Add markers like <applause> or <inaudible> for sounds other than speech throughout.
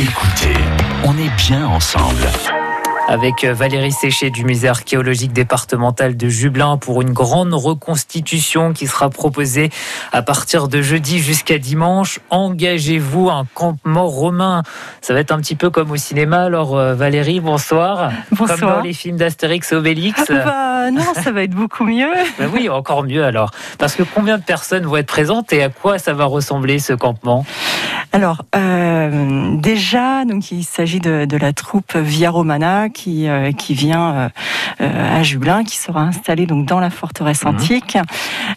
Écoutez, on est bien ensemble avec Valérie Séché du musée archéologique départemental de Jublin pour une grande reconstitution qui sera proposée à partir de jeudi jusqu'à dimanche. Engagez-vous un campement romain. Ça va être un petit peu comme au cinéma. Alors euh, Valérie, bonsoir. Bonsoir. Comme dans les films d'Astérix Obélix. Bah, non, ça va être beaucoup mieux. <laughs> bah oui, encore mieux alors. Parce que combien de personnes vont être présentes et à quoi ça va ressembler ce campement? Alors euh, déjà, donc il s'agit de, de, la troupe Via Romana qui, euh, qui vient euh, à Jublin, qui sera installée donc dans la forteresse Mhm. antique.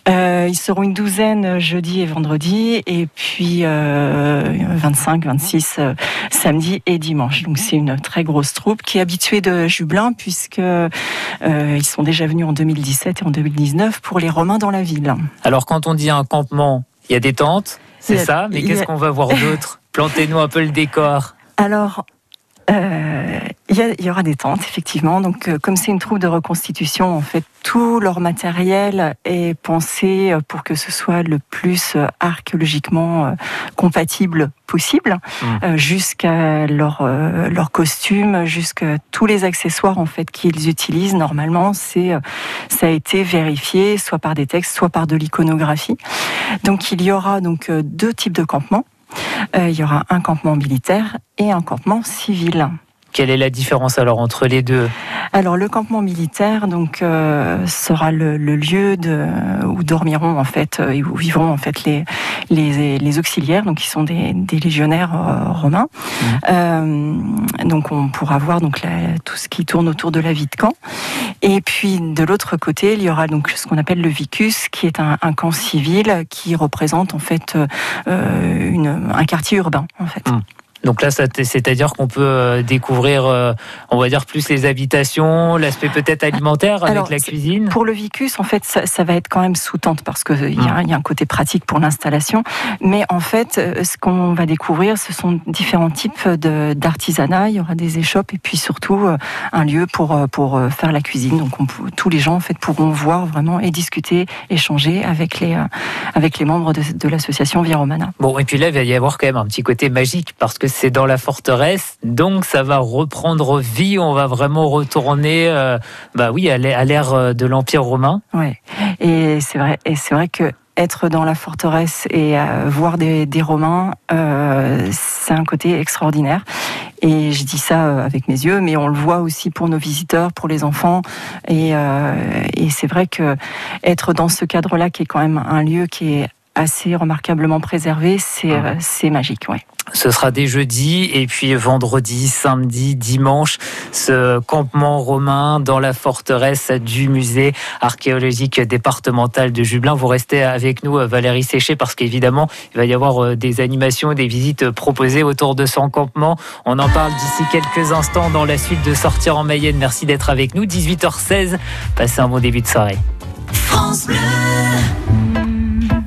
Euh, ils seront une douzaine jeudi et vendredi, et puis euh, 25, 26 euh, samedi et dimanche. Donc c'est une très grosse troupe qui est habituée de Jublin puisque euh, ils sont déjà venus en 2017 et en 2019 pour les Romains dans la ville. Alors quand on dit un campement, il y a des tentes, c'est ça, mais a- qu'est-ce qu'on va voir d'autre? Plantez-nous un peu le décor. Alors, euh, il y, y aura des tentes, effectivement. Donc, euh, comme c'est une troupe de reconstitution, en fait, tout leur matériel est pensé euh, pour que ce soit le plus euh, archéologiquement euh, compatible possible, Mm. euh, jusqu'à leur, euh, leur costume, jusqu'à tous les accessoires en fait qu'ils utilisent. Normalement, c'est euh, ça a été vérifié, soit par des textes, soit par de l'iconographie. Donc, il y aura donc deux types de campements. Euh, il y aura un campement militaire et un campement civil. Quelle est la différence alors entre les deux? Alors le campement militaire donc euh, sera le, le lieu de, où dormiront en fait euh, et où vivront en fait les les, les auxiliaires donc qui sont des, des légionnaires euh, romains. Euh, donc on pourra voir donc la- tout ce qui tourne autour de la vie de camp. Et puis de l'autre côté il y aura donc ce qu'on appelle le vicus qui est un, un camp civil qui représente en fait une, un quartier urbain en fait. Donc là, c'est-à-dire qu'on peut euh, découvrir, euh, on va dire, plus les habitations, l'aspect peut-être alimentaire avec la cuisine. Pour le vicus, en fait, ça, ça va être quand même sous tente parce qu'il y, Mm. a- il y a un côté pratique pour l'installation. Mais en fait, euh, ce qu'on va découvrir, ce sont différents types d'artisanat. Il y aura des échoppes et puis surtout euh, un lieu pour, euh, pour euh, faire la cuisine. Donc on tous les gens en fait pourront voir vraiment et discuter, échanger avec les, euh, avec les membres de, de l'association Via Romana. Bon, et puis là, il va y avoir quand même un petit côté magique parce que c'est dans la forteresse, donc ça va reprendre vie. On va vraiment retourner, euh, bah oui, à l'ère- euh, de l'Empire romain. Ouais. Et c'est vrai, et vrai que être dans la forteresse et euh, voir des, Romains, c'est un côté extraordinaire. Et je dis ça avec mes yeux, mais on le voit aussi pour nos visiteurs, pour les enfants. Et, et c'est vrai que être dans ce cadre-là, qui est quand même un lieu qui est assez remarquablement préservé, c'est euh, c'est magique. Ouais. Ce sera dès jeudi et puis vendredi, samedi, dimanche, ce campement romain dans la forteresse du musée archéologique départemental de Jublin. Vous restez avec nous, Valérie Séché, parce qu'évidemment, il va y avoir euh, des animations, des visites proposées autour de son campement. On en parle d'ici quelques instants dans la suite de Sortir en Mayenne. Merci d'être avec nous. 18h16. Passez un bon début de soirée.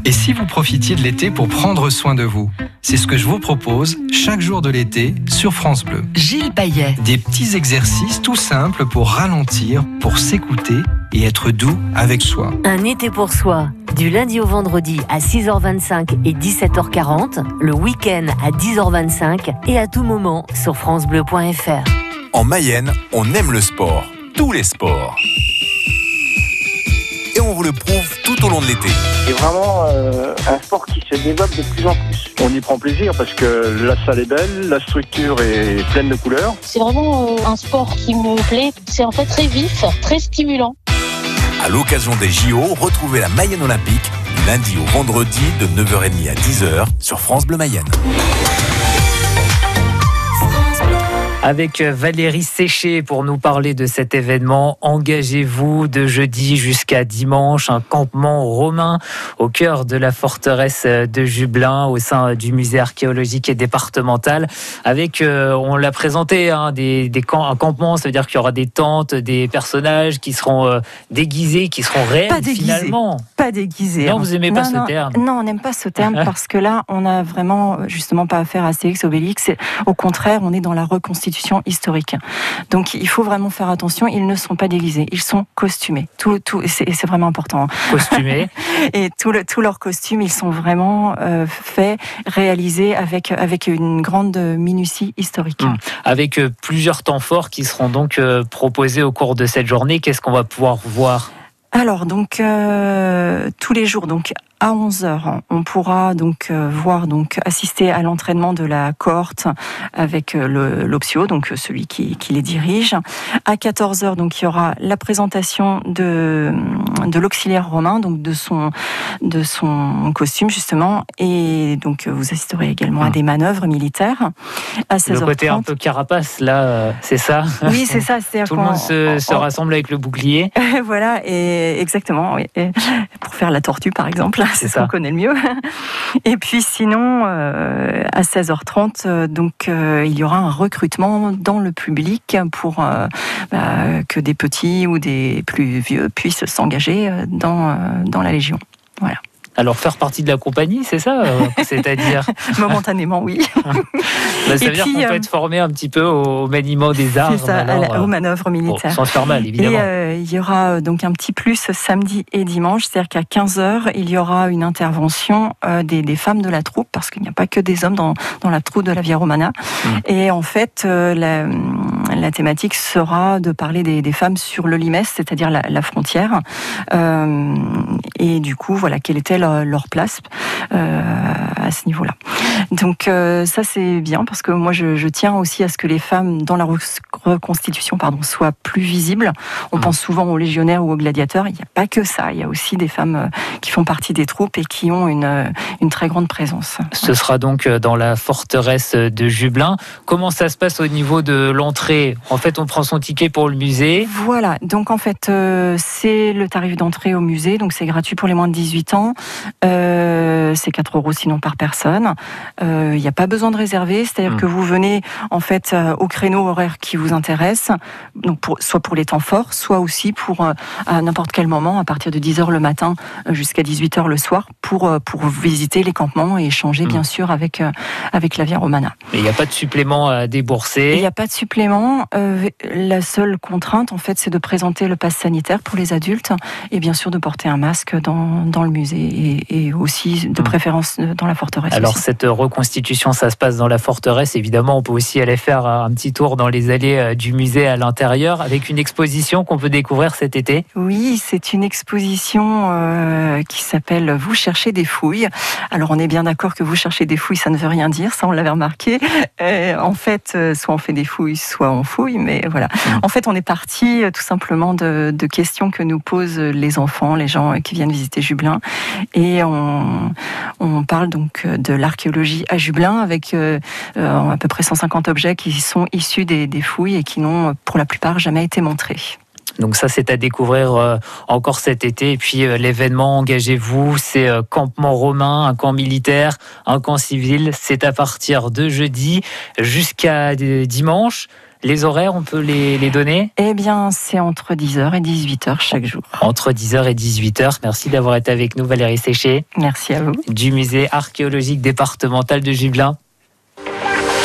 Et si vous profitiez de l'été pour prendre soin de vous C'est ce que je vous propose chaque jour de l'été sur France Bleu. Gilles Payet. Des petits exercices tout simples pour ralentir, pour s'écouter et être doux avec soi. Un été pour soi, du lundi au vendredi à 6h25 et 17h40, le week-end à 10h25 et à tout moment sur francebleu.fr. En Mayenne, on aime le sport, tous les sports. Et on vous le prouve tout au long de l'été. C'est vraiment euh, un sport qui se développe de plus en plus. On y prend plaisir parce que la salle est belle, la structure est pleine de couleurs. C'est vraiment euh, un sport qui me plaît. C'est en fait très vif, très stimulant. À l'occasion des JO, retrouvez la Mayenne Olympique du lundi au vendredi de 9h30 à 10h sur France Bleu Mayenne. Avec Valérie Séché pour nous parler de cet événement. Engagez-vous de jeudi jusqu'à dimanche, un campement romain au cœur de la forteresse de Jublin, au sein du musée archéologique et départemental. Avec, euh, on l'a présenté, hein, des, des un campement, ça veut dire qu'il y aura des tentes, des personnages qui seront euh, déguisés, qui seront réels Pas déguisés. finalement. Pas déguisé. Non, hein. vous aimez pas Non, ce non, terme. Non, on n'aime pas ce terme parce que là, on a vraiment justement pas affaire à Astérix, Obélix. Au contraire, on est dans la reconstitution reconstitution historique. Donc il faut vraiment faire attention, ils ne sont pas déguisés, ils sont costumés. Tout, tout, c'est vraiment important. hein. Costumé. <laughs> Et tous le, tous leurs costumes, ils sont vraiment euh, faits, réalisés avec, avec une grande minutie historique. Mm. avec euh, plusieurs temps forts qui seront donc euh, proposés au cours de cette journée. Qu'est-ce qu'on va pouvoir voir? Alors, donc, euh, tous les jours, donc, à 11h, on pourra donc euh, voir, donc, assister à l'entraînement de la cohorte avec euh, l'Opsio, donc euh, celui qui, qui les dirige. À 14h, donc, il y aura la présentation de, de l'auxiliaire romain, donc de son, de son costume, justement. Et donc, vous assisterez également à Mm. des manœuvres militaires. À 16h30. Le côté un peu carapace, là, c'est ça? Oui, c'est ça. <laughs> Tout le monde se, se on- rassemble avec le bouclier. <laughs> voilà, et exactement, oui. Et pour faire la tortue, par exemple, C'est ce ça. qu'on connaît le mieux. <laughs> Et puis sinon, euh, à 16h30, euh, donc euh, il y aura un recrutement dans le public pour euh, bah, que des petits ou des plus vieux puissent s'engager dans, dans la Légion. Alors, faire partie de la compagnie, c'est ça euh, C'est-à-dire <laughs> Momentanément, oui. <laughs> Bah, Ça Et veut dire puis, qu'on peut euh, être formé un petit peu au maniement des armes. C'est ça, à la- alors, euh, aux manœuvres bon, militaires. sans se faire mal, Et évidemment. euh, il y aura donc un petit plus samedi et dimanche, c'est-à-dire qu'à 15h, il y aura une intervention euh, des, des femmes de la troupe, parce qu'il n'y a pas que des hommes dans, dans la troupe de la Via Romana. Mm. Et en fait, euh, la, la thématique sera de parler des, des femmes sur le Limès, c'est-à-dire la, la frontière. Et du coup, voilà, quelle était leur, leur place à ce niveau-là. Donc euh, ça, c'est bien, parce que moi, je, je tiens aussi à ce que les femmes dans la re- reconstitution pardon, soient plus visibles. On Mm. pense souvent aux légionnaires ou aux gladiateurs. Il n'y a pas que ça. Il y a aussi des femmes euh, qui font partie des troupes et qui ont une, euh, une très grande présence. Ce sera donc euh, dans la forteresse de Jublin. Comment ça se passe au niveau de l'entrée? En fait, on prend son ticket pour le musée. Voilà, donc en fait, euh, c'est le tarif d'entrée au musée, donc c'est gratuit pour les moins de 18 ans. Euh, c'est 4 euros sinon par personne. Euh, Il n'y a pas besoin de réserver, c'est-à-dire Mm. que vous venez en fait euh, au créneau horaire qui vous intéresse, donc pour, soit pour les temps forts, soit aussi pour euh, à n'importe quel moment, à partir de 10h le matin euh, jusqu'à 18h le soir, pour, euh, pour visiter les campements et échanger Mm. bien sûr avec, euh, avec la Via Romana. Mais il n'y a pas de supplément à Il débourser. n'y a pas de supplément. Euh, la seule contrainte, en fait, c'est de présenter le pass sanitaire pour les adultes et bien sûr de porter un masque dans, dans le musée et, et aussi de Mm. préférence euh, dans la forteresse. Alors aussi. cette reconstitution, ça se passe dans la forteresse. Évidemment, on peut aussi aller faire un petit tour dans les allées euh, du musée à l'intérieur avec une exposition qu'on peut découvrir cet été. Oui, c'est une exposition euh, qui s'appelle Vous cherchez des fouilles. Alors on est bien d'accord que vous cherchez des fouilles, ça ne veut rien dire, ça on l'avait remarqué. Euh, en fait, euh, soit on fait des fouilles, soit on fouille, mais voilà. En fait, on est parti euh, tout simplement de, de questions que nous posent les enfants, les gens euh, qui viennent visiter Jublin, et on, on parle donc euh, de l'archéologie à Jublin avec euh, euh, à peu près 150 objets qui sont issus des, des fouilles et qui n'ont pour la plupart jamais été montrés. Donc ça, c'est à découvrir encore cet été. Et puis l'événement, engagez-vous, c'est campement romain, un camp militaire, un camp civil. C'est à partir de jeudi jusqu'à dimanche. Les horaires, on peut les, les donner Eh bien, c'est entre 10h et 18h chaque jour. entre 10h et 18h. Merci d'avoir été avec nous, Valérie Séché, Merci à vous. du musée archéologique départemental de Jublin.